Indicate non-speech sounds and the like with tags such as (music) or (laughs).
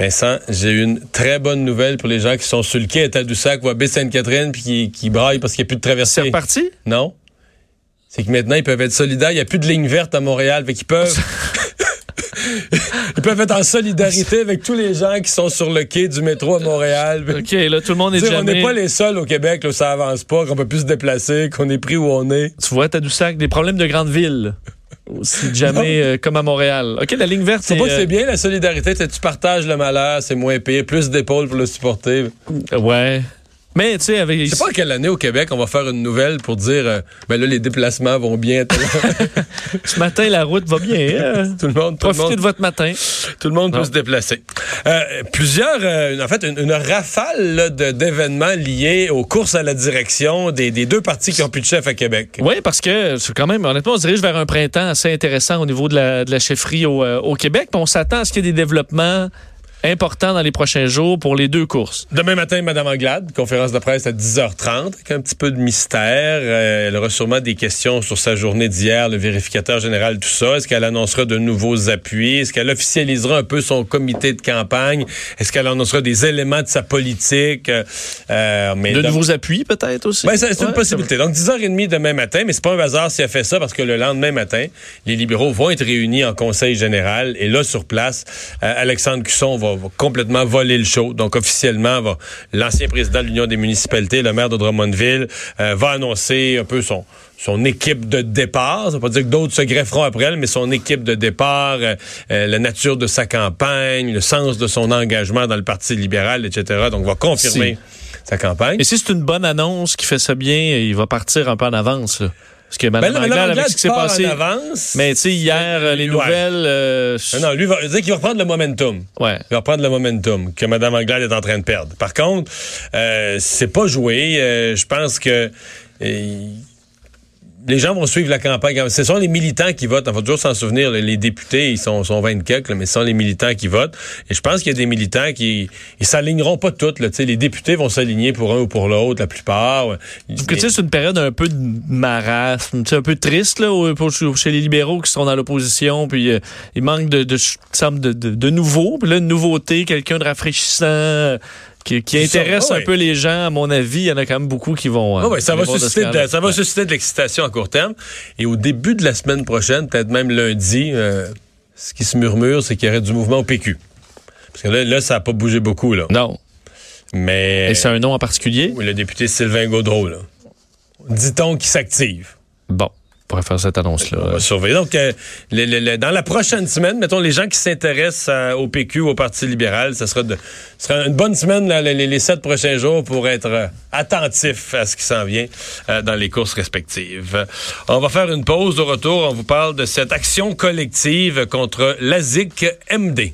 Vincent, j'ai une très bonne nouvelle pour les gens qui sont sur le quai à Tadoussac ou à Baie-Sainte-Catherine puis qui, qui braillent parce qu'il n'y a plus de traversée. C'est reparti? Non. C'est que maintenant, ils peuvent être solidaires. Il n'y a plus de ligne verte à Montréal. Fait qu'ils peuvent... (laughs) Ils peuvent être en solidarité avec tous les gens qui sont sur le quai du métro à Montréal. OK, là, tout le monde est jamais... On n'est pas les seuls au Québec là, où ça avance pas, qu'on peut plus se déplacer, qu'on est pris où on est. Tu vois, Tadoussac, des problèmes de grande ville. Si jamais, euh, comme à Montréal. OK, la ligne verte, C'est pas que c'est euh, bien la solidarité, tu partages le malheur, c'est moins pire, plus d'épaules pour le supporter? ouais. Mais, tu sais, avec... Je sais pas à quelle année au Québec on va faire une nouvelle pour dire euh, ben là les déplacements vont bien. (laughs) Ce matin, la route va bien. hein? (laughs) tout le monde, tout le Profitez monde, de votre matin. tout le monde Non. peut se déplacer. Euh, plusieurs, euh, en fait, une, une rafale d'événements liés aux courses à la direction des, des deux partis qui ont plus de chef à Québec. Oui, parce que c'est quand même, honnêtement, on se dirige vers un printemps assez intéressant au niveau de la, de la chefferie au, euh, au Québec. Puis on s'attend à ce qu'il y ait des développements importants dans les prochains jours pour les deux courses. Demain matin, Madame Anglade, conférence de presse à 10h30, avec un petit peu de mystère. Euh, elle aura sûrement des questions sur sa journée d'hier, le vérificateur général, tout ça. Est-ce qu'elle annoncera de nouveaux appuis? Est-ce qu'elle officialisera un peu son comité de campagne? Est-ce qu'elle annoncera des éléments de sa politique? Euh, mais De nouveaux appuis, peut-être aussi? Ben, c'est c'est une Ouais, possibilité. Donc, 10h30 demain matin, mais c'est pas un hasard si elle fait ça parce que le lendemain matin, les libéraux vont être réunis en conseil général et là, sur place, euh, Alexandre Cusson va, va complètement voler le show. Donc, officiellement, va l'ancien président de l'Union des municipalités, le maire de Drummondville, euh, va annoncer un peu son son équipe de départ. Ça veut pas dire que d'autres se grefferont après elle, mais son équipe de départ, euh, euh, la nature de sa campagne, le sens de son engagement dans le Parti libéral, etc. Donc, va confirmer sa campagne. Et si c'est une bonne annonce qui fait ça bien, il va partir un peu en avance. là. Parce que Mme Ben là, Anglade, avec ce qui s'est passé. en avance. Mais tu sais, hier, euh, les Ouais. nouvelles. euh, Non, non, lui va dire qu'il va reprendre le momentum. ouais. Il va reprendre le momentum que Mme Anglade est en train de perdre. Par contre, euh, c'est pas joué. Euh, je pense que euh, les gens vont suivre la campagne. Ce sont les militants qui votent. Il faut toujours s'en souvenir. Les députés, ils sont, sont 20 quelques, là, mais ce sont les militants qui votent. Et je pense qu'il y a des militants qui ils s'aligneront pas toutes. Là. Les députés vont s'aligner pour un ou pour l'autre, la plupart. C'est une période un peu de marasme, un peu triste pour- chez les libéraux qui sont dans l'opposition, puis euh, il manque de, de, de, de, nouveau, une nouveauté, quelqu'un de rafraîchissant qui, Ça, intéresse ouais, un peu les gens. À mon avis, il y en a quand même beaucoup qui vont. euh, Ah ouais, ça va susciter, de, ça va susciter de l'excitation à court terme. Et au début de la semaine prochaine, peut-être même lundi, euh, ce qui se murmure, c'est qu'il y aurait du mouvement au PQ. Parce que là, là ça n'a pas bougé beaucoup. Là. Non. Mais Et c'est un nom en particulier? oui, le député Sylvain Gaudreau, là. dit-on qu'il s'active. Bon, on pourrait faire cette annonce-là. On va surveiller. Donc, euh, le- le- le- dans la prochaine semaine, mettons, les gens qui s'intéressent au PQ, au Parti libéral, ça sera, de, sera une bonne semaine, là, les, les sept prochains jours, pour être euh, attentif à ce qui s'en vient euh, dans les courses respectives. On va faire une pause. Au retour, on vous parle de cette action collective contre l'ASIC MD.